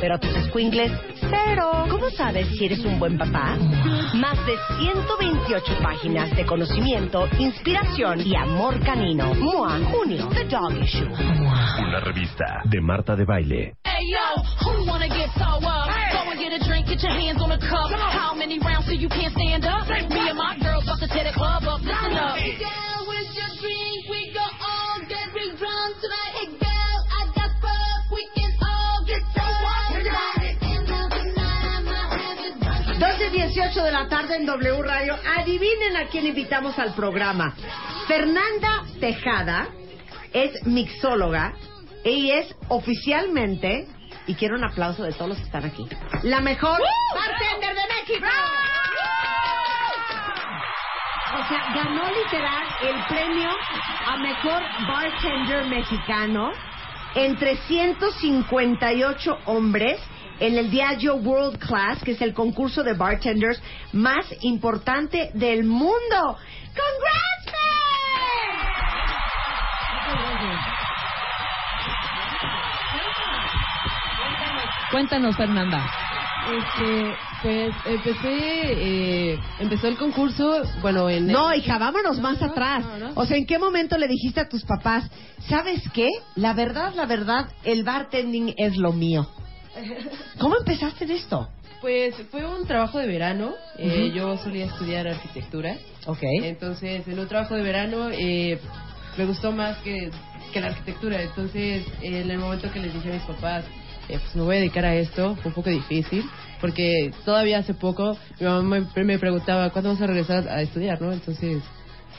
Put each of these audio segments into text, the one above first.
pero tus squinkles, cero. ¿Cómo sabes si eres un buen papá? Más de 128 páginas de conocimiento, inspiración y amor canino. MOA, junio, The Dog Issue. Una revista de Marta de Baile. Hey yo, who wanna get so up? Go and get a drink, get your hands on the cup. How many rounds till you can't stand up? Me and my girls about to tear the club up. Listen up. 18 de la tarde en W Radio. Adivinen a quién invitamos al programa. Fernanda Tejada es mixóloga y es oficialmente, y quiero un aplauso de todos los que están aquí, la mejor bartender de México. O sea, ganó literal el premio a mejor bartender mexicano entre 158 hombres en el Diageo World Class, que es el concurso de bartenders más importante del mundo. ¡Congrats, Cuéntanos, Fernanda. Este, pues empecé, eh, empezó el concurso, bueno, en... No, hija, vámonos más no, atrás. no, no. O sea, ¿en qué momento le dijiste a tus papás, ¿sabes qué? La verdad, la verdad, el bartending es lo mío. ¿Cómo empezaste en esto? Pues fue un trabajo de verano, eh, yo solía estudiar arquitectura, Ok. entonces en un trabajo de verano eh, me gustó más que, que la arquitectura, entonces eh, en el momento que les dije a mis papás, eh, pues me voy a dedicar a esto, fue un poco difícil, porque todavía hace poco mi mamá me, me preguntaba, ¿cuándo vas a regresar a estudiar, no? Entonces...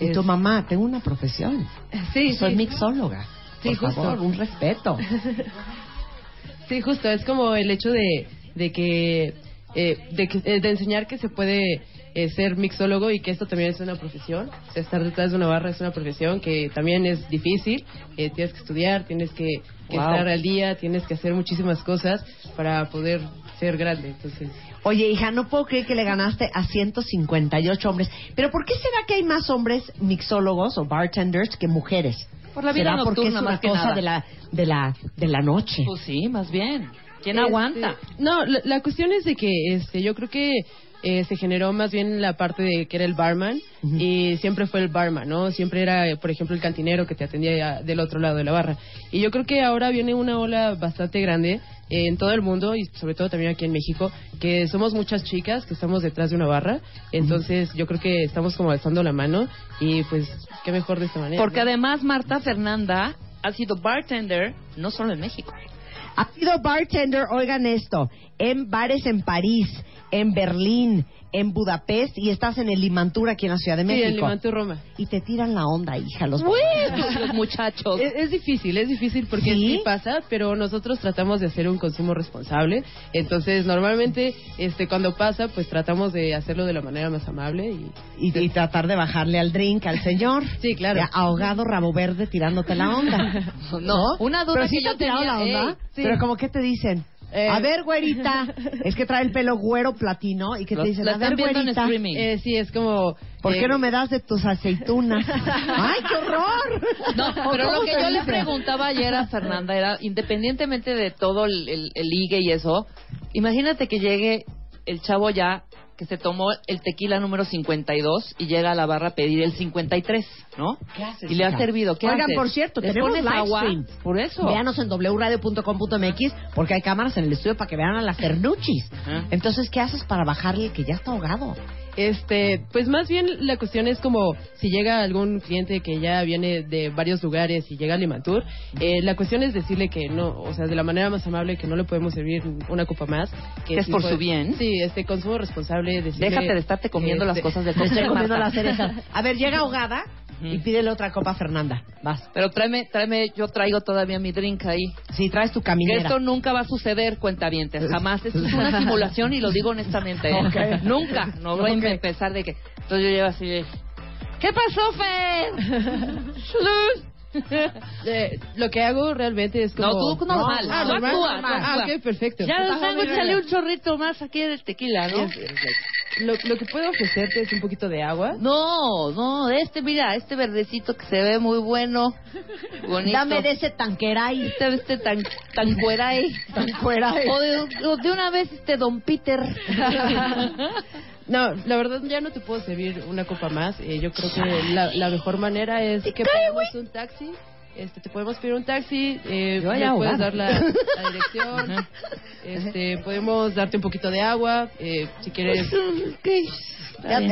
Y es- tu mamá, tengo una profesión. Sí, Soy sí. mixóloga. Sí, Por justo. favor, un respeto. Sí, justo, es como el hecho de, de que, eh, de, que eh, de enseñar que se puede eh, ser mixólogo y que esto también es una profesión. O sea, estar detrás de una barra es una profesión que también es difícil. Eh, tienes que estudiar, tienes que, que Wow. estar al día, tienes que hacer muchísimas cosas para poder ser grande. Entonces, Oye, hija, no puedo creer que le ganaste a 158 hombres. Pero ¿por qué será que hay más hombres mixólogos o bartenders que mujeres? Por la vida ¿Será porque es nocturna, una más que cosa nada. de la de la de la noche? Pues sí, más bien. ¿Quién Este, aguanta? No, la, la cuestión es de que este, yo creo que eh, se generó más bien la parte de que era el barman y siempre fue el barman, ¿no? Siempre era, eh, por ejemplo, el cantinero que te atendía del otro lado de la barra. Y yo creo que ahora viene una ola bastante grande eh, en todo el mundo y sobre todo también aquí en México, que somos muchas chicas que estamos detrás de una barra. Entonces yo creo que estamos como alzando la mano y pues qué mejor de esta manera. Porque ¿no? además Marta Fernanda ha sido bartender no solo en México. Ha sido bartender, oigan esto, en bares en París, en Berlín, en Budapest y estás en el Limantur aquí en la Ciudad de Sí, México. en Limantur, Roma. Y te tiran la onda, hija, los los muchachos. Es, es difícil, es difícil porque ¿Sí? ¿Sí? pasa, pero nosotros tratamos de hacer un consumo responsable. Entonces, normalmente, este, cuando pasa, pues tratamos de hacerlo de la manera más amable y, y, y tratar de bajarle al drink al señor. Sí, claro. Ya, ahogado rabo verde tirándote la onda. No, una duda Pero sí te yo tenía, la onda. ey, sí. Pero como que te dicen, Eh, a ver, güerita, es que trae el pelo güero platino y que te dicen, a ver, güerita, eh, sí, es como... ¿por eh, qué no me das de tus aceitunas? ¡Ay, qué horror! No, ¿O pero lo que yo le preguntaba ayer a Fernanda era, independientemente de todo el, el, el ligue y eso, imagínate que llegue el chavo ya que se tomó el tequila número 52 y llega a la barra a pedir el 53, ¿no? ¿Qué haces, Y le ha servido. ¿Qué Oigan, haces? por cierto, ¿Le tenemos live agua? stream. Por eso. Véanos en wradio.com.mx porque hay cámaras en el estudio para que vean a las Fernuchis. Ajá. Entonces, ¿qué haces para bajarle que ya está ahogado? Este, pues más bien la cuestión es como si llega algún cliente que ya viene de varios lugares y llega a Limantur, eh, la cuestión es decirle que no, o sea, de la manera más amable que no le podemos servir una copa más. Que es sí por puede- su bien. Sí, este consumo responsable. Decirle, Déjate de estarte comiendo las este, cosas del comiendo las cerezas. A ver, llega ahogada y pídele otra copa a Fernanda. Vas. Pero tráeme, tráeme, yo traigo todavía mi drink ahí. Si traes tu caminera. esto nunca va a suceder, cuentavientes, jamás. Esto es una simulación y lo digo honestamente. ¿eh? Nunca. No voy a empezar de que... Entonces yo llevo así de... ¿Qué pasó, Fer? Eh, lo que hago realmente es como... No, tú normal. Ah, Tú normal. actúa, tú Ah, actúa. ok, perfecto. Ya, muy bien. échale un chorrito más aquí del tequila, ¿no? Lo, lo que puedo ofrecerte es un poquito de agua. No, no, este, mira, este verdecito que se ve muy bueno, bonito. Dame de ese tanqueray. Este, este tan, tan cueray. Tanqueray. O de, o de una vez este Don Peter. No, la verdad ya no te puedo servir una copa más. Eh, yo creo que la, la mejor manera es que pedamos un taxi. Este, te podemos pedir un taxi, eh, Yo me ya puedes dar la, la dirección, este, podemos darte un poquito de agua, eh, si quieres. Eh,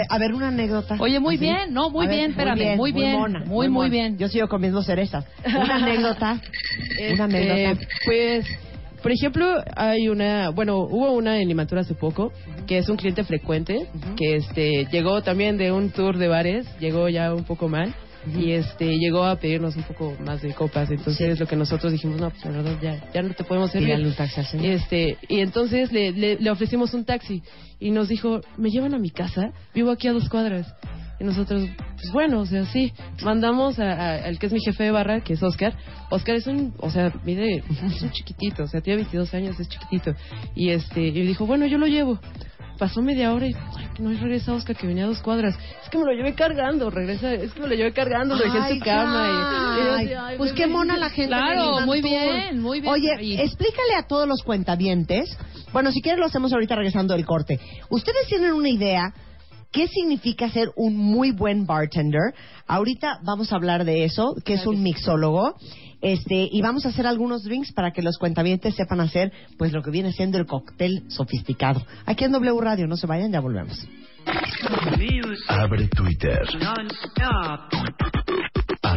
A ver, una anécdota. Oye, muy bien, no, muy A ver, bien, espérame, muy bien, mona, muy, muy mona. bien. Yo sigo comiendo cerezas. Una anécdota. Este, Una anécdota. Pues, por ejemplo, hay una, bueno, hubo una en Limantur hace poco, que es un cliente frecuente, que este llegó también de un tour de bares, llegó ya un poco mal. Y este llegó a pedirnos un poco más de copas, entonces lo que nosotros dijimos, no, pues la verdad ya, ya no te podemos servir. Pídale un taxi. Este, y entonces le, le, le ofrecimos un taxi y nos dijo, ¿me llevan a mi casa? Vivo aquí a dos cuadras. Y nosotros, pues bueno, o sea, sí, mandamos a- a- al que es mi jefe de barra, que es Oscar. Oscar es un, o sea, mide, es un chiquitito, o sea, tiene 22 años, es chiquitito. Y este, y dijo, bueno, yo lo llevo. Pasó media hora y ay, no regresa Oscar, que venía a dos cuadras. Es que me lo llevé cargando, regresa, es que me lo llevé cargando, lo dejé en su cama. Y, y yo ay, pues qué mona la gente. Claro, muy bien, muy bien. Oye, Ahí. explícale a todos los cuentavientes. Bueno, si quieres lo hacemos ahorita regresando del corte. Ustedes tienen una idea qué significa ser un muy buen bartender. Ahorita vamos a hablar de eso, que es un mixólogo. Este, y vamos a hacer algunos drinks para que los cuentavientes sepan hacer pues lo que viene siendo el cóctel sofisticado. Aquí en W Radio, no se vayan, ya volvemos. Abre Twitter.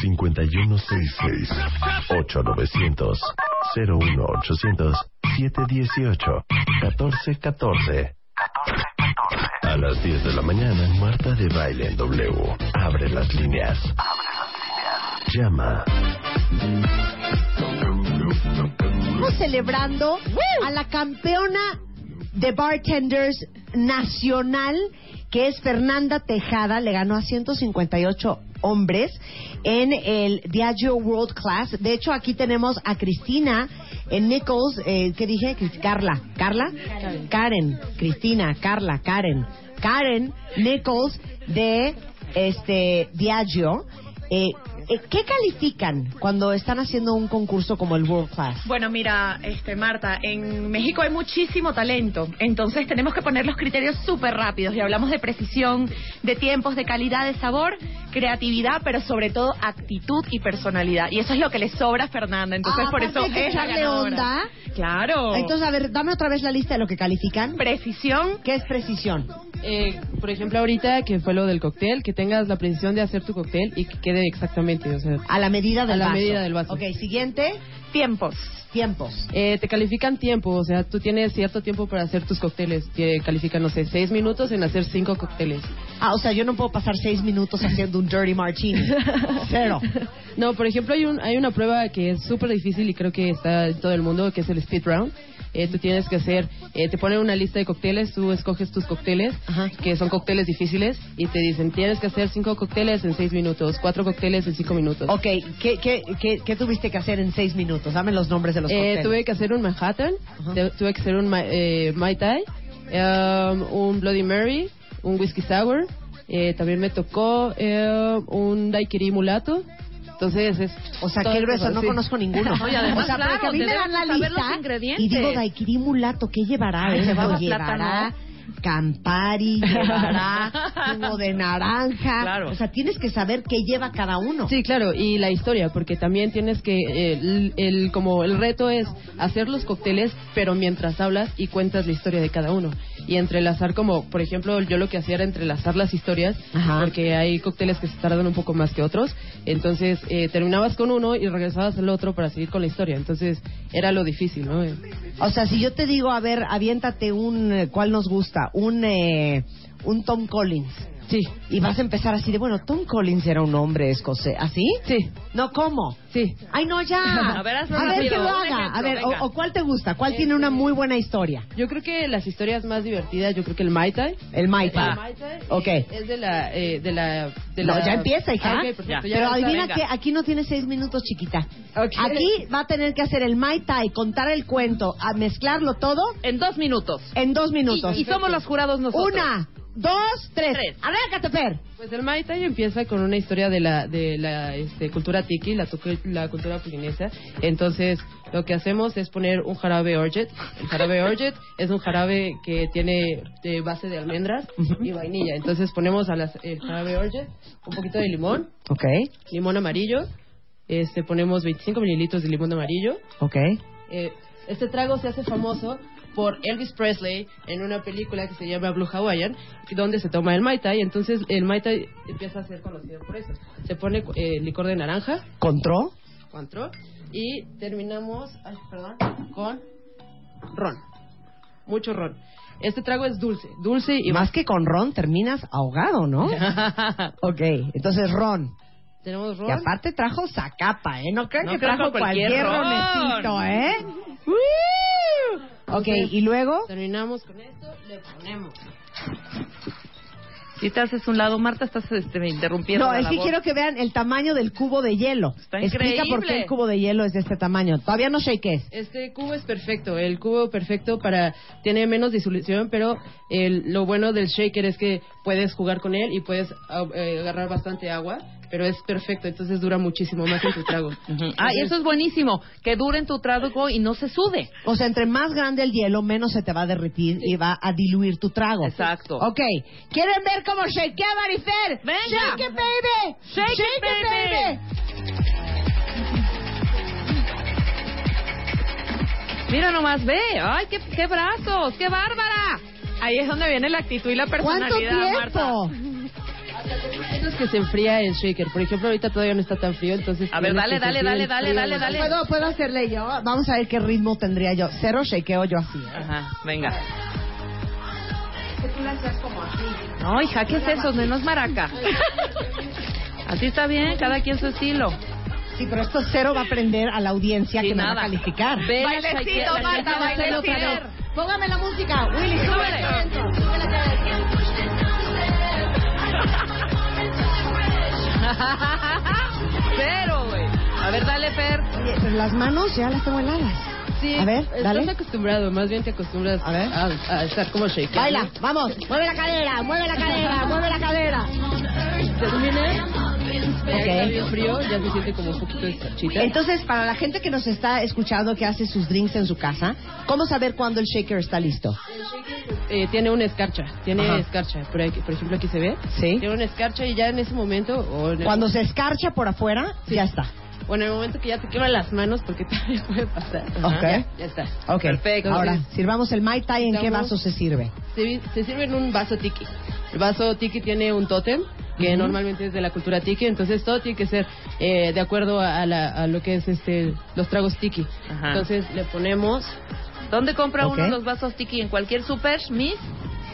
5166 8900 01800 718 1414 A las 10 de la mañana, Marta de Baile en W. Abre las líneas. Llama. Estamos celebrando a la campeona de bartenders nacional, que es Fernanda Tejada. Le ganó a 158 hombres en el Diageo World Class. De hecho, aquí tenemos a Cristina en Nichols. Eh, ¿Qué dije? Carla. ¿Carla? Karen. Cristina, Carla, Karen. Karen Nichols de este Diageo. Eh, eh, ¿Qué califican cuando están haciendo un concurso como el World Class? Bueno, mira, este Marta, en México hay muchísimo talento, entonces tenemos que poner los criterios súper rápidos y hablamos de precisión, de tiempos, de calidad, de sabor, creatividad, pero sobre todo actitud y personalidad. Y eso es lo que le sobra a Fernanda, entonces Ah, por eso hay que es la onda. Claro. Entonces, a ver, dame otra vez la lista de lo que califican. precisión, ¿Qué es precisión? Eh, por ejemplo, ahorita que fue lo del cóctel, que tengas la precisión de hacer tu cóctel y que quede exactamente, o sea, A la medida del A la vaso. medida del vaso. Ok, siguiente, tiempos. tiempos. Eh, te califican tiempo, o sea, tú tienes cierto tiempo para hacer tus cócteles. Te califican, no sé, seis minutos en hacer cinco cócteles. Ah, o sea, yo no puedo pasar seis minutos haciendo un dirty martini. Cero. No, por ejemplo, hay, un, hay una prueba que es súper difícil y creo que está en todo el mundo, que es el speed round, eh, tú tienes que hacer, eh, te ponen una lista de cócteles, tú escoges tus cócteles, que son cócteles difíciles, y te dicen, tienes que hacer cinco cócteles en seis minutos, cuatro cócteles en cinco minutos. Ok, ¿qué, qué, qué, qué tuviste que hacer en seis minutos? Dame los nombres de los Eh, cócteles. tuve que hacer un Manhattan, tuve que hacer un eh, Mai Tai, um, un Bloody Mary, un Whiskey Sour, eh, también me tocó eh, un Daiquiri Mulato. Entonces es. O sea, qué grueso, tema, no sí. conozco ninguno. No, y además, o sea, porque claro, a mí me dan la los lista ingredientes. y digo, daiquiri mulato, ¿qué llevará? Ay, llevaba llevará plátano. Campari, llevará jugo de naranja. Claro. O sea, tienes que saber qué lleva cada uno. Sí, claro, y la historia, porque también tienes que, eh, el, el- como el reto es hacer los cócteles, pero mientras hablas y cuentas la historia de cada uno. Y entrelazar como, por ejemplo, yo lo que hacía era entrelazar las historias, Ajá. porque hay cócteles que se tardan un poco más que otros. Entonces, eh, terminabas con uno y regresabas al otro para seguir con la historia. Entonces, era lo difícil, ¿no? O sea, si yo te digo, a ver, aviéntate un, eh, ¿cuál nos gusta? Un, eh, un Tom Collins. Sí. Y vas a empezar así de, bueno, Tom Collins era un hombre escocés. ¿Así? Sí. No, ¿cómo? Sí. Ay, no, ya. A ver, hazlo a ver que lo haga. a ver, o, o cuál te gusta? ¿Cuál tiene una muy buena historia? Yo creo que las historias más divertidas, yo creo que el Mai Tai. El Mai Tai. Eh, Ok. Es de la, eh, de la, de No, la- ya empieza, hija. Ah, ok, perfecto, Ya. Pero adivina venga. que aquí no tiene seis minutos, chiquita. Ok. Aquí va a tener que hacer el Mai Tai, contar el cuento, a mezclarlo todo En dos minutos. en dos minutos. Y, y somos los jurados nosotros. Una, dos, tres. Tres. Arráncate, Per. Pues el Mai Tai empieza con una historia de la, de la este, cultura tiki, la, la cultura polinesa. Entonces, lo que hacemos es poner un jarabe orget. El jarabe orget es un jarabe que tiene de base de almendras y vainilla. Entonces, ponemos a las, el jarabe orget un poquito de limón, Ok, limón amarillo. Este, ponemos 25 mililitros de limón amarillo. ok. Eh, este trago se hace famoso por Elvis Presley en una película que se llama Blue Hawaiian, donde se toma el Mai Tai. Entonces, el Mai Tai empieza a ser conocido por eso. Se pone eh, licor de naranja, ¿Contró? Cointreau, y terminamos ay, perdón, con ron. Mucho ron. Este trago es dulce, dulce y Más que con ron terminas ahogado, ¿no? ok, entonces ron. Tenemos ron. Y aparte trajo Zacapa, ¿eh? No creo No que trajo cualquier cualquier ron. ronecito, ¿eh? ¡Woo! Ok, y luego... Terminamos con esto, le ponemos. Si te haces un lado, Marta, estás este, interrumpiendo. No, la es que labor. quiero que vean el tamaño del cubo de hielo. Está Explica por qué increíble. el cubo de hielo es de este tamaño. Todavía no sé qué es. Este cubo es perfecto, el cubo perfecto para tiene menos disolución, pero el- lo bueno del shaker es que puedes jugar con él y puedes ah, eh, agarrar bastante agua, pero es perfecto, entonces dura muchísimo más en tu trago. Ah, y eso es buenísimo. Que dure en tu trago y no se sude. O sea, entre más grande el hielo, menos se te va a derretir y va a diluir tu trago. Exacto. Ok, ¿quieren ver cómo shakea Marifer? Venga. ¡Shake it, baby! Shake it, baby. Mira nomás, ve. Ay, qué, qué brazos, qué bárbara. Ahí es donde viene la actitud y la ¿Cuánto personalidad, Marta. tiempo? Eso es que se enfría el shaker. Por ejemplo, ahorita todavía no está tan frío, entonces... A ver, dale, dale, dale, dale, dale, dale. ¿Puedo, ¿Puedo hacerle yo? Vamos a ver qué ritmo tendría yo. Cero shakeo yo así. ¿eh? Ajá, venga. Que tú la hacías como así. No, hija, ¿qué es eso? No es maraca. Así está bien, cada quien su estilo. Sí, pero esto cero va a aprender a la audiencia Sí, que me va a nada. calificar. Bailecito, Marta, bailecito. Póngame la música, Willy, Súbele. súbele. Cero, güey. A ver, dale, Fer. Oye, pero las manos ya las tengo heladas. Sí, A ver, estás dale. acostumbrado, más bien te acostumbras A ver. a, a estar como shaker. Baila, vamos, mueve la cadera, mueve la cadera, mueve la cadera. Termina, ya frío, se siente como un poquito de. Entonces, para la gente que nos está escuchando que hace sus drinks en su casa, ¿cómo saber cuándo el shaker está listo? Eh, tiene una escarcha, tiene Ajá. escarcha. Por, aquí- por ejemplo, aquí se ve. Sí. Tiene una escarcha y ya en ese momento, o en el- Cuando se escarcha por afuera, Sí. ya está. o en el momento que ya te queman las manos, porque también puede pasar. Ok. Ya, ya está. Ok, Perfecto. Ahora, sirvamos el Mai Tai, ¿en qué vaso se sirve? Se, se sirve en un vaso tiki. El vaso tiki tiene un tótem que normalmente es de la cultura tiki, entonces todo tiene que ser eh, de acuerdo a, la- a lo que es este los tragos tiki. Ajá. Entonces le ponemos ¿Dónde compra uno los vasos tiki? ¿En cualquier super, Miss?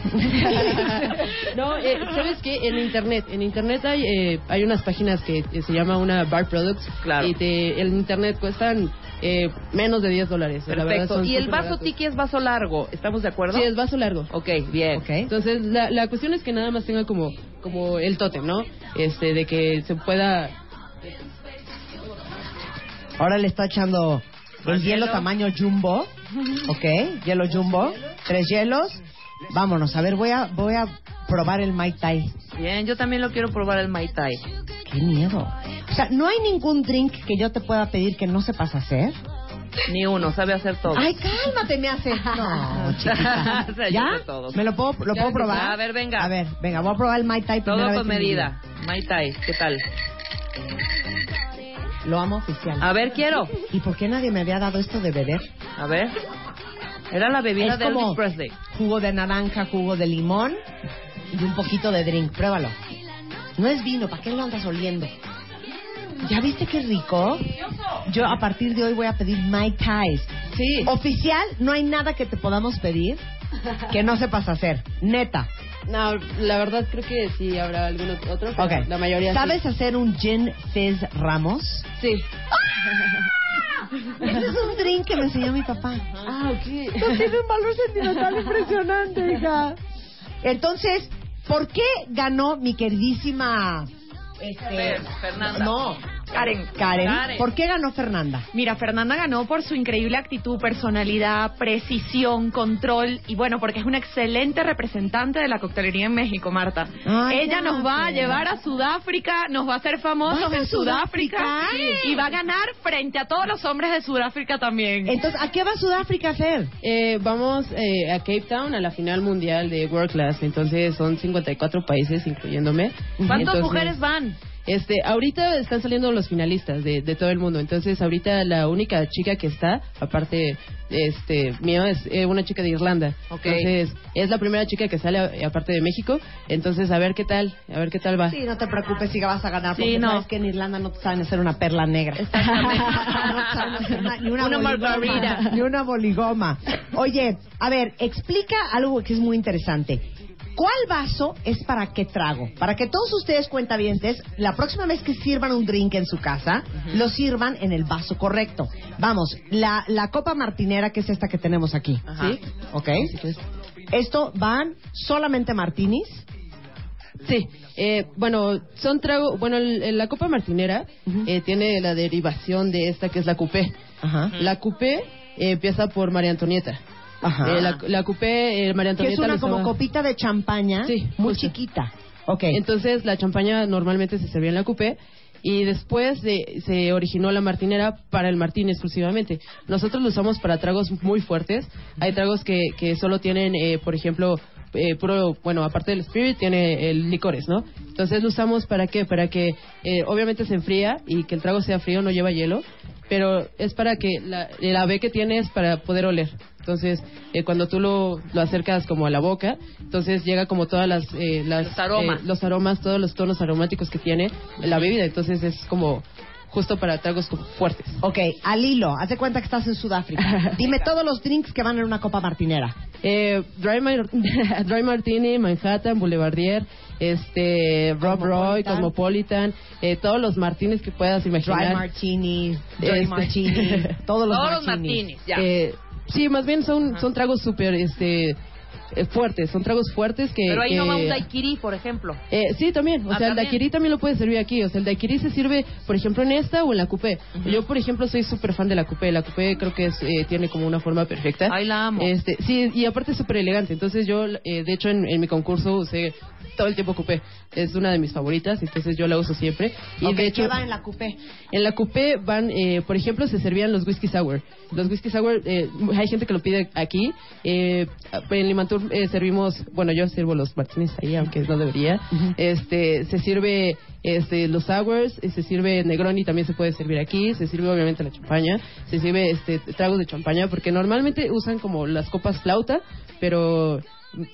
no, eh, ¿sabes qué? En internet, en internet hay eh, hay unas páginas que eh, se llama una Bar Products Claro. y te, en internet cuestan eh, menos de 10 dólares. La verdad Perfecto. son Y el vaso baratos. tiki es vaso largo. ¿Estamos de acuerdo? Sí, es vaso largo. Ok, bien. Ok. Entonces, la, la cuestión es que nada más tenga como como el tótem, ¿no? Este, de que se pueda... Ahora le está echando el hielo. tamaño jumbo. Ok, hielo jumbo. Tres hielos. Vámonos, a ver, voy a, voy a probar el Mai Tai. Bien, yo también lo quiero probar el Mai Tai. Qué miedo. O sea, ¿no hay ningún drink que yo te pueda pedir que no sepas hacer? Ni uno, sabe hacer todo. Ay, cálmate, me hace. No, chiquita. O sea, yo ¿Ya? todo. ¿Me lo puedo, lo probar? A ver, venga. A ver, venga, voy a probar el Mai Tai todo con medida. Mai Tai, ¿qué tal? Lo amo oficial. A ver, quiero. ¿Y por qué nadie me había dado esto de beber? A ver. Era la bebida Es de como Elvis Presley. jugo de naranja, jugo de limón y un poquito de drink. Pruébalo. No es vino, ¿para qué lo andas oliendo? ¿Ya viste qué rico? Yo a partir de hoy voy a pedir Mai Tais. Sí. Oficial, no hay nada que te podamos pedir que no sepas hacer. Neta. No, la verdad creo que sí habrá alguno otro, pero Ok. la mayoría sí. ¿Sabes hacer un gin fizz Ramos? Sí. Ese es un drink que me enseñó mi papá. Ah, ok. No tiene un valor sentimental impresionante, hija. Entonces, ¿por qué ganó mi queridísima este, Fernanda. No, Karen. Karen. Karen. ¿Por qué ganó Fernanda? Mira, Fernanda ganó por su increíble actitud, personalidad, precisión, control y bueno, porque es una excelente representante de la coctelería en México, Marta. Ay, Ella nos va a llevar a Sudáfrica, nos va a hacer famosos ¿Vas a en Sudáfrica, Sudáfrica? y va a ganar frente a todos los hombres de Sudáfrica también. Entonces, ¿a qué va Sudáfrica a hacer? Eh, vamos eh, a Cape Town a la final mundial de World Class, entonces son 54 países incluyéndome. ¿Cuántas Entonces, mujeres van? Este, ahorita están saliendo los finalistas de, de todo el mundo, entonces ahorita la única chica que está, aparte este mío, es eh, una chica de Irlanda. Ok. Entonces, es la primera chica que sale eh, aparte de México, entonces a ver qué tal, a ver qué tal va. Sí, no te preocupes si vas a ganar, Sí, porque no. sabes que en Irlanda no te saben hacer una perla negra. No ni una, Una margarita. Ni una boligoma. Oye, a ver, explica algo que es muy interesante. ¿Cuál vaso es para qué trago? Para que todos ustedes cuentavientes, la próxima vez que sirvan un drink en su casa, lo sirvan en el vaso correcto. Vamos, la, la copa martinera, que es esta que tenemos aquí. Ajá. ¿Sí? ¿Ok? Esto van solamente martinis. Sí, eh, bueno, son trago, bueno, la copa martinera eh, tiene la derivación de esta que es la coupé. Ajá. La coupé eh, empieza por María Antonieta. Ajá. Eh, la, la coupé, eh, María Que Antonieta es una como copita de champaña, Sí, muy justo. chiquita. Ok. Entonces la champaña normalmente se servía en la coupé y después de- se originó la martinera para el martín exclusivamente. Nosotros lo usamos para tragos muy fuertes. Hay tragos que, que solo tienen, eh, por ejemplo, eh, puro, bueno, aparte del spirit, tiene el licores, ¿no? Entonces lo usamos para qué? Para que eh, obviamente se enfría y que el trago sea frío, no lleva hielo, pero es para que la, la B que tiene es para poder oler. Entonces, eh, cuando tú lo, lo acercas como a la boca, entonces llega como todas las, eh, las Los aromas. eh, los aromas, todos los tonos aromáticos que tiene la bebida. Entonces es como justo para tragos como fuertes. Ok, al hilo, haz de cuenta que estás en Sudáfrica. Dime todos los drinks que van en una copa martinera. Eh, dry, Mar- Dry Martini, Manhattan, Boulevardier, este, Rob Roy, Cosmopolitan. Eh, todos los Martines que puedas imaginar. Dry martini, dirty Este- martini, todos los Todos los martinis, ya. Eh, sí, más bien son, son tragos súper este, eh, fuertes, son tragos fuertes que... Pero ahí que- no va un daiquiri, por ejemplo. Eh, sí, también. O Ah, sea, el daiquiri también lo puedes servir aquí. O sea, el daiquiri se sirve, por ejemplo, en esta o en la coupé. Yo, por ejemplo, soy súper fan de la coupé. La coupé creo que es, eh, tiene como una forma perfecta. Ay, la amo. Este, sí, y aparte es súper elegante. Entonces yo, eh, de hecho, en, en mi concurso usé todo el tiempo coupé. Es una de mis favoritas, entonces yo la uso siempre. Y Ok, de hecho, ¿qué va en la coupé? en la coupé van, eh, por ejemplo, se servían los whisky sour. Los whisky sour, eh, hay gente que lo pide aquí. Eh, en Limantur eh, servimos, bueno, yo sirvo los martinis ahí, aunque no debería. Este, se sirve este, los sours, eh, se sirve Negroni, también se puede servir aquí. Se sirve obviamente la champaña, se sirve este, tragos de champaña, porque normalmente usan como las copas flauta, pero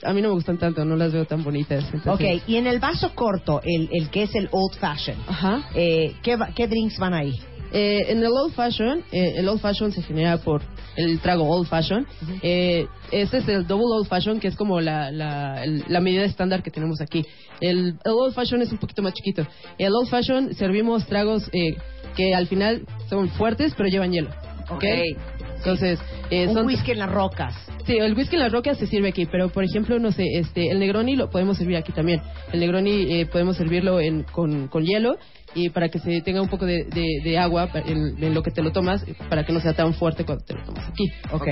a mí no me gustan tanto, no las veo tan bonitas. entonces- Ok, y en el vaso corto, el, el que es el old fashion, Ajá. eh, ¿qué, ¿qué drinks van ahí? Eh, en el old fashion, eh, el old fashion se genera por el trago Old Fashion. Eh, este es el Double Old Fashion, que es como la, la, el- la medida estándar que tenemos aquí. El, el Old Fashion es un poquito más chiquito. El Old Fashion servimos tragos eh, que al final son fuertes, pero llevan hielo. ¿ok? Ok. Entonces, eh, Un son whisky en las rocas. Sí, el whisky en las rocas se sirve aquí, pero por ejemplo, no sé, este, el Negroni lo podemos servir aquí también. El Negroni eh, podemos servirlo en, con, con hielo y para que se tenga un poco de, de- de agua en, en lo que te lo tomas, para que no sea tan fuerte cuando te lo tomas aquí. Ok.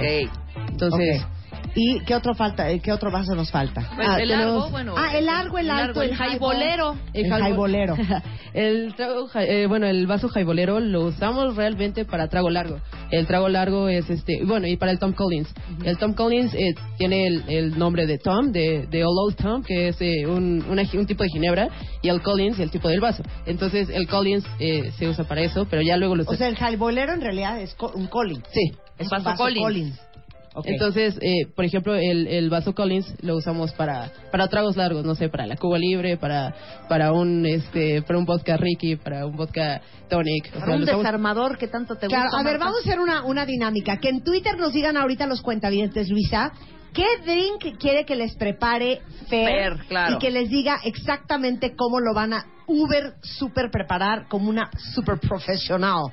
Entonces, Ok. ¿Y qué otro falta? eh, ¿Qué otro vaso nos falta? Pues Ah, el largo, bueno. Ah, el largo, el alto, el jaibolero. El jaibo- jaibolero. el trago, ja- eh, bueno, el vaso jaibolero lo usamos realmente para trago largo. El trago largo es este, bueno, y para el Tom Collins. El Tom Collins eh, tiene el, el nombre de Tom, de, de Old Old Tom, que es eh, un, una un tipo de ginebra, y el Collins, el tipo del vaso. Entonces, el Collins eh, se usa para eso, pero ya luego lo O sea, el jaibolero en realidad es co- un Collins. Sí. Es Vaso un vaso Collins. Collins. Entonces, eh, por ejemplo, el, el vaso Collins lo usamos para, para tragos largos, no sé, para la Cuba Libre, para, para un este, para un vodka Ricky, para un vodka tonic. O sea, Para un usamos- desarmador que tanto te Claro, gusta. a ver, Marta. vamos a hacer una, una dinámica. Que en Twitter nos digan ahorita los cuentavientes, Luisa, ¿qué drink quiere que les prepare Fer? Fer, claro. Y que les diga exactamente cómo lo van a uber super preparar como una super profesional.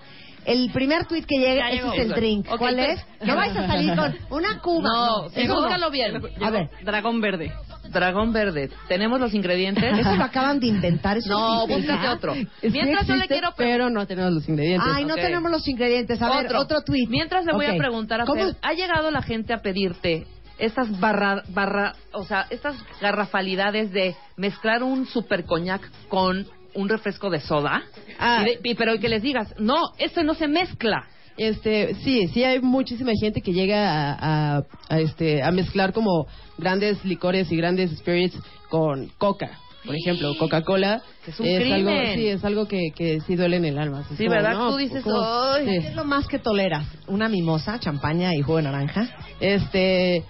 El primer tweet que llegue, Ya ese es el drink. ¿Cuál pues- es? No vais a salir con una cuba. No, sí, búscalo bien. A ver, Dragón verde. Dragón verde. ¿Tenemos los ingredientes? eso lo acaban de inventar. Eso No, existe búscate otro. Sí Mientras yo le existe, quiero... pre- pero no tenemos los ingredientes. Ay, no tenemos los ingredientes. A ver, otro tweet. Mientras le voy a preguntar a ¿Cómo? Fer, ¿ha llegado la gente a pedirte estas barra, barra, o sea, estas garrafalidades de mezclar un super coñac con un refresco de soda? Ah. Y de- y- pero que les digas, no, esto no se mezcla. Este, sí, sí hay muchísima gente que llega a, a- a, este, a mezclar como grandes licores y grandes spirits con coca. Por ejemplo, Coca-Cola Es un algo, crimen. sí, es algo que, que sí duele en el alma. Es Sí, como, ¿verdad? no, Tú dices, ¿cómo? "Ay". Sí. ¿Qué es lo más que toleras? ¿Una mimosa, champaña y jugo de naranja? Este,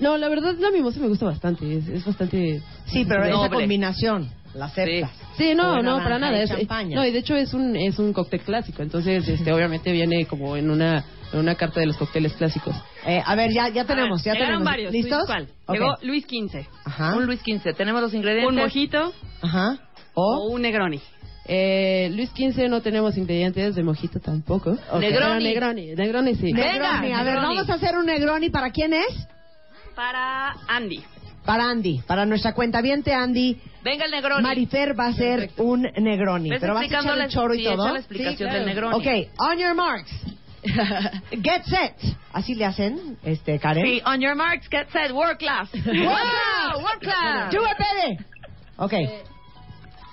no, la verdad la mimosa me gusta bastante, es, es bastante... Sí, pero esa combinación la aceptas. Sí, no, no, para nada. y Es, champaña. no, y de hecho es un es un cóctel clásico, entonces este obviamente viene como en una en una carta de los cócteles clásicos. Eh, a ver, ya, ya tenemos, ya tenemos. varios. ¿Listos? ¿tú ¿Cuál? Llegó Luis 15. Ajá. Un Luis 15. ¿Tenemos los ingredientes? Un mojito Ajá. o O. un Negroni. Eh, Luis 15 no tenemos ingredientes de mojito tampoco. Negroni. Pero Negroni, Negroni sí. Negroni. A ver, Negroni. vamos a hacer un Negroni. ¿Para quién es? Para Andy. Para Andy. Para nuestra cuenta viente Andy. Venga el Negroni. Marifer va a hacer un Negroni. ¿Ves Pero vas a echar el choro y sí, todo. echa la explicación Sí, del claro. Negroni. Ok, on your marks. Get set. Así le hacen, este, Karen. Sí, on your marks, get set, work class. Wow, work class. Do it, baby. Ok.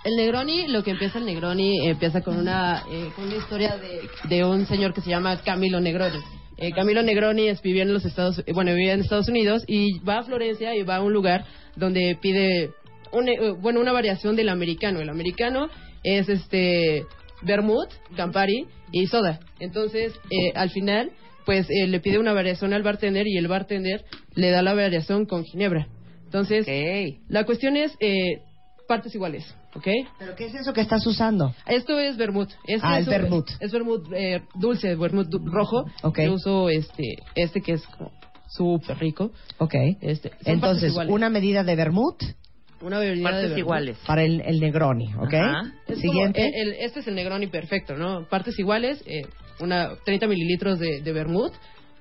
El Negroni, lo que empieza el Negroni, empieza con una, eh, con una historia de, de un señor que se llama Camilo Negroni. Eh, Camilo Negroni es, vivía en los Estados, eh, bueno, vivía en Estados Unidos y va a Florencia y va a un lugar donde pide, un, eh, bueno, una variación del americano. El americano es este vermouth, Campari y soda. Entonces, eh, al final, pues eh, le pide una variación al bartender y el bartender le da la variación con ginebra. Entonces, la cuestión es eh, partes iguales, ¿ok? ¿Pero qué es eso que estás usando? Esto es vermut. Este Ah, es es vermut. Es vermut eh, dulce, vermut du- rojo. Ok. Yo uso este, este que es como súper rico. Ok. Este, Entonces, una medida de vermut una bebida de Partes vermut. iguales. para el, el Negroni, ¿ok? Ajá. Es Siguiente. como, eh, el- este es el Negroni perfecto, ¿no? Partes iguales, eh, una 30 mililitros de, de vermut,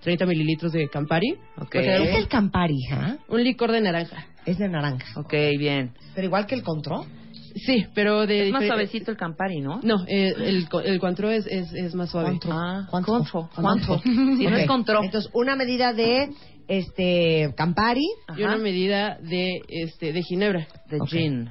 30 mililitros de Campari. Ok. O sea, ¿Qué es el Campari, hija? Un licor de naranja. Es de naranja. Ok, bien. Pero igual que el Control. Sí, pero de... Es más suavecito el Campari, ¿no? No, eh, el, co- el Cointreau es, es, es más suave. Cointreau. Ah, ¿Cuánto? Contro. ¿Cuánto? Si no es contro. Entonces, una medida de este Campari. Y una medida de, este, de ginebra. De Ok. gin.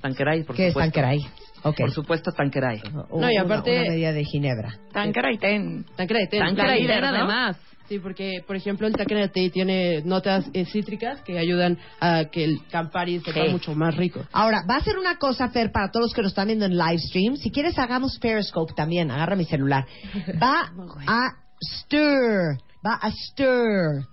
Tanqueray, por ¿Qué es supuesto. Tanqueray? Ok. Por supuesto, Tanqueray. U- No, y una- aparte- Una medida de ginebra. Tanqueray ten. Tanqueray, La líder, ¿no? además. Sí, porque, por ejemplo, el de té tiene notas eh, cítricas que ayudan a que el Campari sepa Sí. mucho más rico. Ahora, va a ser una cosa, Fer, para todos los que nos están viendo en live stream. Si quieres, hagamos Periscope también. Agarra mi celular. Va a stir. Va a stir.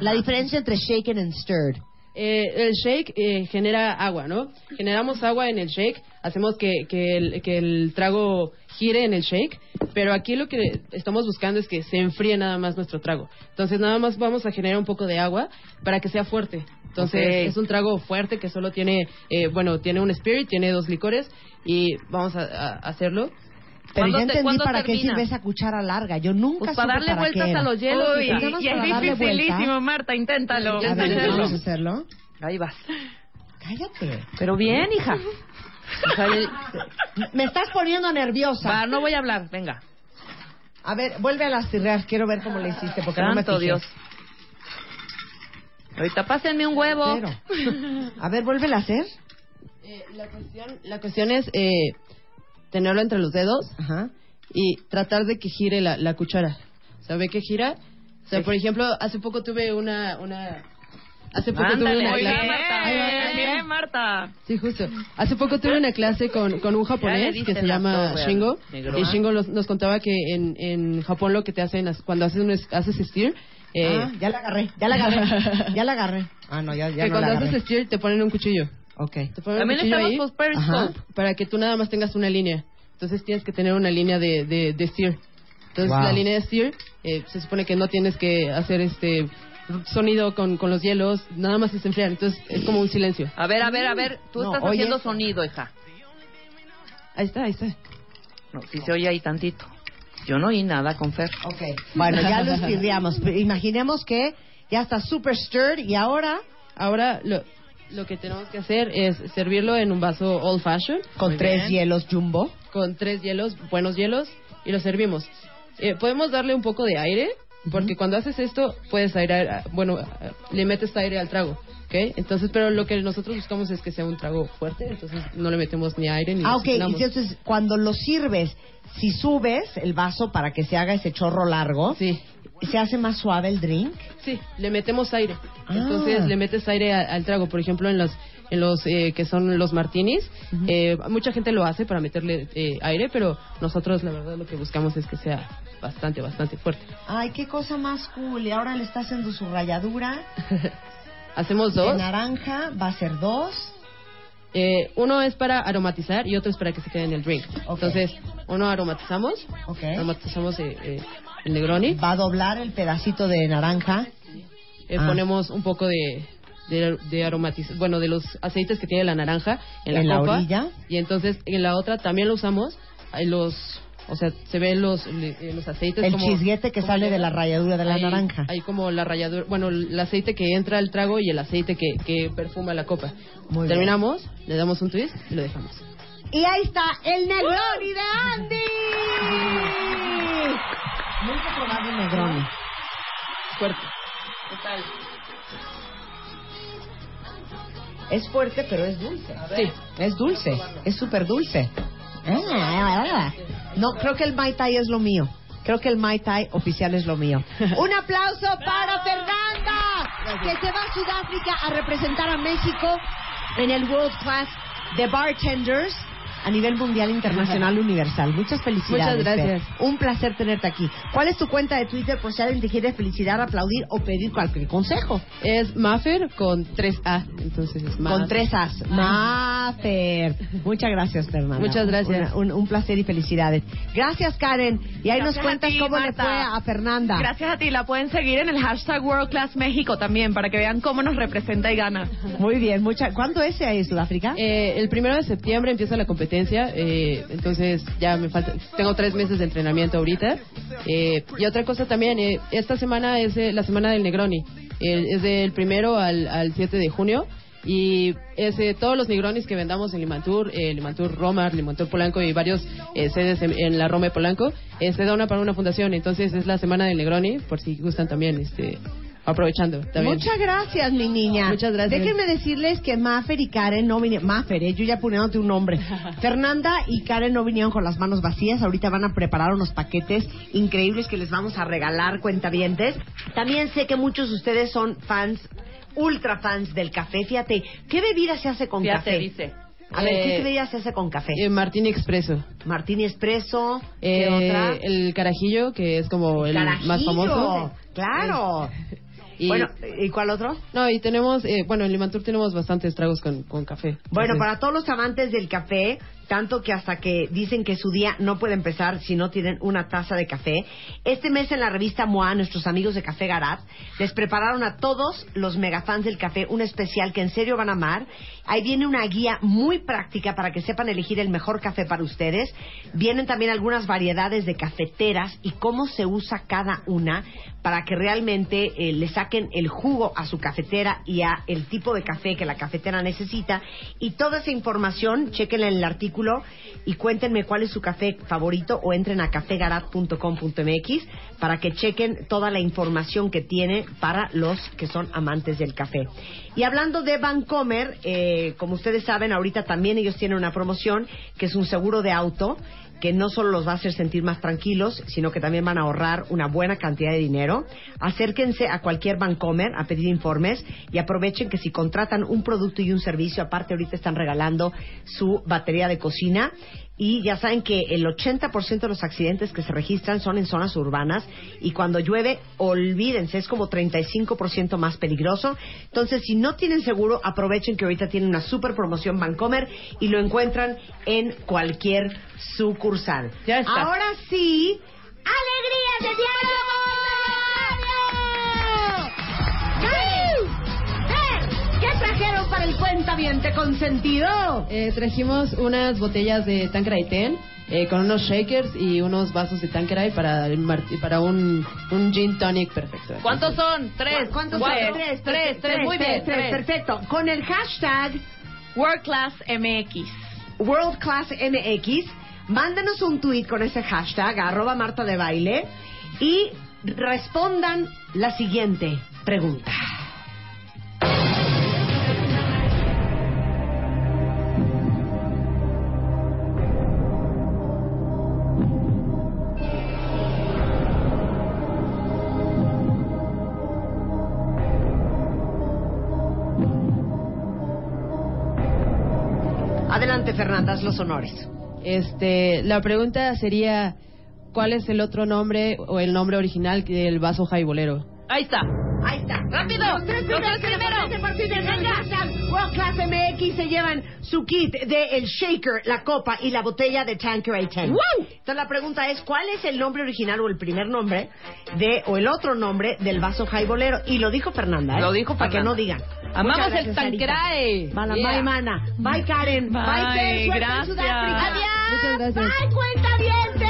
La diferencia entre shaken and stirred. Eh, el shake eh, genera agua, ¿no? Generamos agua en el shake, hacemos que, que, el, que el trago gire en el shake Pero aquí lo que estamos buscando es que se enfríe nada más nuestro trago. Entonces nada más vamos a generar un poco de agua para que sea fuerte. Entonces Ok. es un trago fuerte que solo tiene, eh, bueno, tiene un spirit, tiene dos licores y vamos a, a hacerlo. Pero ¿Cuándo ya te- entendí cuándo para qué termina? sirve esa cuchara larga. Yo nunca Pues supe para darle qué vueltas era. a los hielos. Uy, nada más y es para darle vuelta. dificilísimo, Marta, inténtalo. Ya A ver, vamos a hacerlo. Ahí vas. Cállate. Pero bien, hija. O sea, el- Me estás poniendo nerviosa. va, no voy a hablar, venga. A ver, vuelve a las tirreas. Quiero ver cómo le hiciste porque no me fijé. Dios. Ahorita pásenme un huevo. Pero. A ver, vuélvela a hacer. Eh, la, cuestión, la cuestión es eh, tenerlo entre los dedos Ajá. y tratar de que gire la, la cuchara. O sea, ve que gira. O sea, Sí. por ejemplo, hace poco tuve una... una hace poco tuve una clase... bien, Marta. Ahí va, ahí va. Bien, Marta. Sí, justo. Hace poco tuve una clase con, con un japonés que se la llama torre Shingo. Y ¿ah? Shingo nos, nos contaba que en, en Japón lo que te hacen cuando haces, un, es- haces steer, eh, ah, ya la agarré, ya la agarré, ya la agarré. Ah, no, ya, ya que no la cuando agarré. haces steer te ponen un cuchillo. Ok. Te ponen También un cuchillo estamos ahí para que tú nada más tengas una línea. Entonces tienes que tener una línea de, de, de steer. Entonces Wow. la línea de steer eh, se supone que no tienes que hacer este sonido con, con los hielos, nada más es enfriar. Entonces es como un silencio. A ver, a ver, a ver. Tú No, estás oye. haciendo sonido, hija. Ahí está, ahí está. No, si se oye ahí tantito. Yo no oí nada con Fer. Ok. Bueno, ya lo estirriamos. Pero Imaginemos que ya está super stirred y ahora Ahora lo, lo que tenemos que hacer es servirlo en un vaso old fashion. con Muy tres bien. hielos jumbo. Con tres hielos, buenos hielos, y lo servimos. Eh, podemos darle un poco de aire, porque cuando haces esto, puedes airear, bueno, le metes aire al trago, ¿ok? Entonces, pero lo que nosotros buscamos es que sea un trago fuerte, entonces no le metemos ni aire ni Ah, ok. Entonces, cuando lo sirves, si subes el vaso para que se haga ese chorro largo, Sí, ¿se hace más suave el drink? sí, le metemos aire. Ah. Entonces le metes aire a- al trago, por ejemplo, en los los eh, que son los martinis, eh, mucha gente lo hace para meterle eh, aire, pero nosotros la verdad lo que buscamos es que sea bastante, bastante fuerte. Ay, qué cosa más cool. Y ahora le está haciendo su ralladura Hacemos de dos. naranja, va a ser dos. Eh, uno es para aromatizar y otro es para que se quede en el drink. Ok. Entonces, uno aromatizamos, Ok. aromatizamos eh, eh, el Negroni, Va a doblar el pedacito de naranja. eh, Ah. ponemos un poco de, de, de aromatiz- bueno, de los aceites que tiene la naranja en la En la copa. orilla. Y entonces en la otra también lo usamos, hay los, o sea, se ven los, eh, los aceites El como- chisguete que como sale de la ralladura de la Hay- naranja. Hay como la ralladura, bueno, el aceite que entra al trago y el aceite que, que perfuma la copa. Muy bien. Terminamos, le damos un twist y lo dejamos. Y ahí está el Negroni de Andy. Nunca probado un Negroni. Fuerte. Es fuerte, pero es dulce. Sí. Es dulce. Es súper dulce. Ah, No, creo que el Mai Tai es lo mío. Creo que el Mai Tai oficial es lo mío. Un aplauso para Fernanda, que se va a Sudáfrica a representar a México en el World Class de Bartenders a nivel mundial, internacional, universal. Muchas felicidades. Muchas gracias. Fer. Un placer tenerte aquí. ¿Cuál es tu cuenta de Twitter por si alguien te quiere felicitar, aplaudir o pedir cualquier consejo? Es Maffer con 3A, entonces es Maffer. Con tres As. Mafer. Muchas gracias, Fernanda. Muchas gracias. Una- un, un placer y felicidades. Gracias, Karen. Y ahí Gracias nos a cuentas ti, cómo Marta. le fue a Fernanda. Gracias a ti. La pueden seguir en el hashtag World Class México también para que vean cómo nos representa y gana. Muy bien. Mucha... ¿Cuándo es ahí en Sudáfrica? Eh, el primero de septiembre empieza la competencia, eh, entonces ya me falta, tengo tres meses de entrenamiento ahorita. Eh, y otra cosa también, eh, esta semana es eh, la semana del Negroni, Eh, es del primero al, al 7 de junio. Y es, eh, todos los Negronis que vendamos en Limantur, Limantur Roma, Limantur Polanco y varios sedes en, la Roma de Polanco, se dona para una fundación. Entonces es la semana del Negroni, por si gustan también, este, aprovechando. También. Muchas gracias, mi niña. Muchas gracias. Déjenme decirles que Mafer y Karen no vinieron. Mafer, eh, yo ya poniéndote un nombre. Fernanda y Karen no vinieron con las manos vacías. Ahorita van a preparar unos paquetes increíbles que les vamos a regalar, cuentavientes. También sé que muchos de ustedes son fans, ultra fans del café. Fíjate, ¿qué bebida se hace con Fíjate, café? dice. A ver, ¿qué Eh, bebida se hace con café? Eh, Martín Expreso. Martini Espresso, ¿qué Eh, otra? El carajillo, que es como el más Carajillo. famoso. Claro. Y, Bueno, ¿y cuál otro? no, y tenemos, eh, bueno, en Limantur tenemos bastantes tragos con, con café. Bueno, Entonces, para todos los amantes del café, tanto que hasta que dicen que su día no puede empezar si no tienen una taza de café. Este mes en la revista MOA, nuestros amigos de Café Garat, les prepararon a todos los megafans del café un especial que en serio van a amar. Ahí viene una guía muy práctica para que sepan elegir el mejor café para ustedes. Vienen también algunas variedades de cafeteras y cómo se usa cada una para que realmente eh, le saquen el jugo a su cafetera y a el tipo de café que la cafetera necesita. Y toda esa información, chequenla en el artículo y cuéntenme cuál es su café favorito o entren a cafegarat.com.mx para que chequen toda la información que tiene para los que son amantes del café. Y hablando de Vancomer, eh, como ustedes saben, ahorita también ellos tienen una promoción que es un seguro de auto que no solo los va a hacer sentir más tranquilos, sino que también van a ahorrar una buena cantidad de dinero. Acérquense a cualquier Bancomer a pedir informes y aprovechen que si contratan un producto y un servicio, aparte ahorita están regalando su batería de cocina y ya saben que el 80% de los accidentes que se registran son en zonas urbanas y cuando llueve, olvídense, es como 35% más peligroso. Entonces, si no tienen seguro, aprovechen que ahorita tienen una super promoción Bancomer y lo encuentran en cualquier sucursal. Ya está. Ahora sí, ¡alegría de! Para el cuentaviente consentido? Eh, trajimos unas botellas de Tanqueray Ten eh, con unos shakers y unos vasos de Tanqueray para, el para un, un gin tonic perfecto. ¿Cuántos son? Tres. ¿Cuántos son? Tres, tres, tres, muy bien. tres, tres. perfecto. Con el hashtag World Class MX. World Class MX, mándanos un tweet con ese hashtag, arroba Marta de Baile, y respondan la siguiente pregunta. Adelante, Fernanda, haz los honores. Este, la pregunta sería, ¿cuál es el otro nombre o el nombre original del vaso jaibolero? Ahí está. Ahí está. ¡Rápido! Los tres ¡Los primeros tres que primeros! World Class MX se llevan su kit de el shaker, la copa y la botella de Tanqueray 10. Entonces la pregunta es, ¿cuál es el nombre original o el primer nombre de o el otro nombre del vaso jaibolero? Y lo dijo Fernanda, ¿eh? Lo dijo Para que no digan. Amamos el. Tanqueray. Yeah. bye, mana. Bye, Karen. Bye, Bye, gracias. Sudáfrica. Adiós. Muchas gracias. Bye, cuenta Nos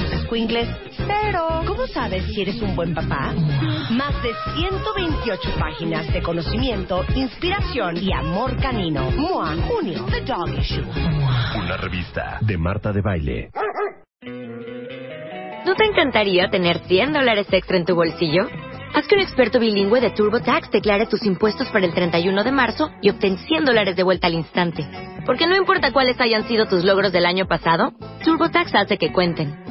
tus escuingles, cero. ¿Cómo sabes si eres un buen papá? Más de 128 páginas de conocimiento, inspiración y amor canino. MOA, junio, The Dog Issue. Una revista de Marta de Baile. ¿No te encantaría tener 100 dólares extra en tu bolsillo? Haz que un experto bilingüe de TurboTax declare tus impuestos para el 31 de marzo y obtén 100 dólares de vuelta al instante. Porque no importa cuáles hayan sido tus logros del año pasado, TurboTax hace que cuenten.